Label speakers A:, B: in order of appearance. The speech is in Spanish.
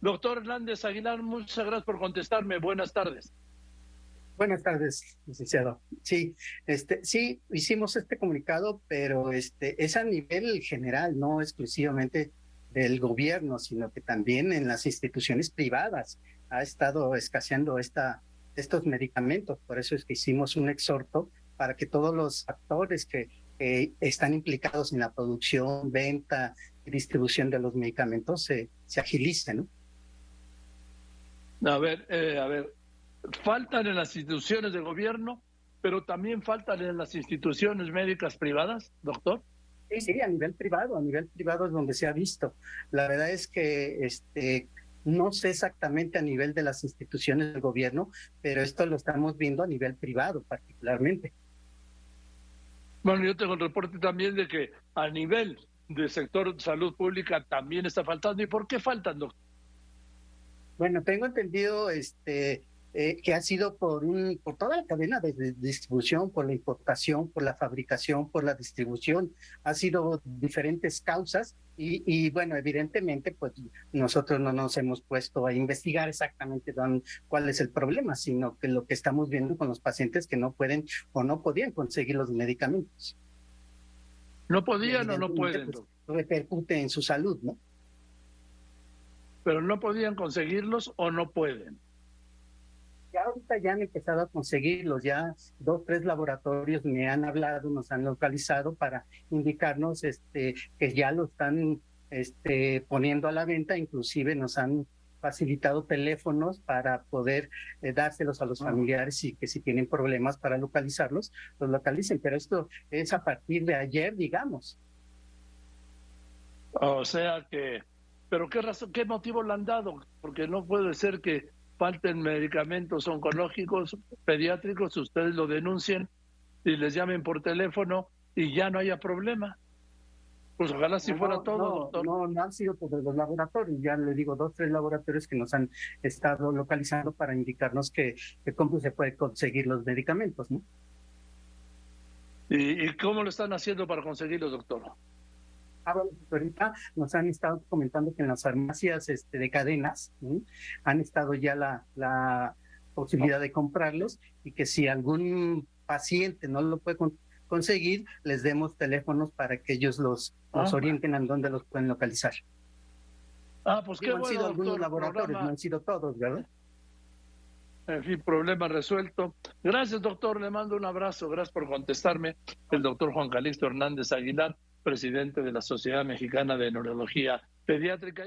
A: Doctor Hernández Aguilar, muchas gracias por contestarme. Buenas tardes.
B: Buenas tardes, licenciado. Sí, este, sí, hicimos este comunicado, pero este es a nivel general, no exclusivamente del gobierno, sino que también en las instituciones privadas ha estado escaseando esta, estos medicamentos. Por eso es que hicimos un exhorto para que todos los actores que, están implicados en la producción, venta y distribución de los medicamentos se, se agilicen.
A: A ver, eh, a ver, faltan en las instituciones de gobierno, pero también faltan en las instituciones médicas privadas, doctor.
B: Sí, sí, a nivel privado, a nivel privado es donde se ha visto. La verdad es que este, no sé exactamente a nivel de las instituciones del gobierno, pero esto lo estamos viendo a nivel privado particularmente.
A: Bueno, yo tengo el reporte también de que a nivel del sector de salud pública también está faltando. ¿Y por qué faltan, doctor?
B: Bueno, tengo entendido este, eh, que ha sido por, un, por toda la cadena de, distribución, por la importación, por la fabricación, por la distribución. Ha sido diferentes causas y, y, bueno, evidentemente, pues nosotros no nos hemos puesto a investigar exactamente cuál es el problema, sino que lo que estamos viendo con los pacientes que no pueden o no podían conseguir los medicamentos.
A: No podían o no pueden. Pues,
B: repercute en su salud, ¿no?
A: Pero no podían conseguirlos o no pueden.
B: Ya ahorita ya han empezado a conseguirlos, ya dos, tres laboratorios me han hablado, nos han localizado para indicarnos este, que ya lo están este, poniendo a la venta, inclusive nos han facilitado teléfonos para poder eh, dárselos a los ah. familiares y que si tienen problemas para localizarlos, los localicen. Pero esto es a partir de ayer, digamos.
A: O sea que pero ¿qué, razón, qué motivo le han dado? Porque no puede ser que falten medicamentos oncológicos, pediátricos, ustedes lo denuncien y les llamen por teléfono y ya no haya problema. Pues ojalá si fuera todo,
B: no,
A: doctor.
B: No, no han sido por los laboratorios, ya le digo, dos, tres laboratorios que nos han estado localizando para indicarnos que, cómo se puede conseguir los medicamentos, ¿no?
A: ¿Y, ¿Y cómo lo están haciendo para conseguirlos, doctor?
B: Ahorita nos han estado comentando que en las farmacias este, de cadenas han estado ya la, la posibilidad de comprarlos y que si algún paciente no lo puede conseguir, les demos teléfonos para que ellos los, ah, orienten a dónde los pueden localizar.
A: Ah, pues qué
B: Han sido algunos laboratorios, no han sido todos, ¿verdad?
A: En fin, problema resuelto. Gracias, doctor. Le mando un abrazo. Gracias por contestarme. El doctor Juan Calixto Hernández Aguilar presidente de la Sociedad Mexicana de Neurología Pediátrica.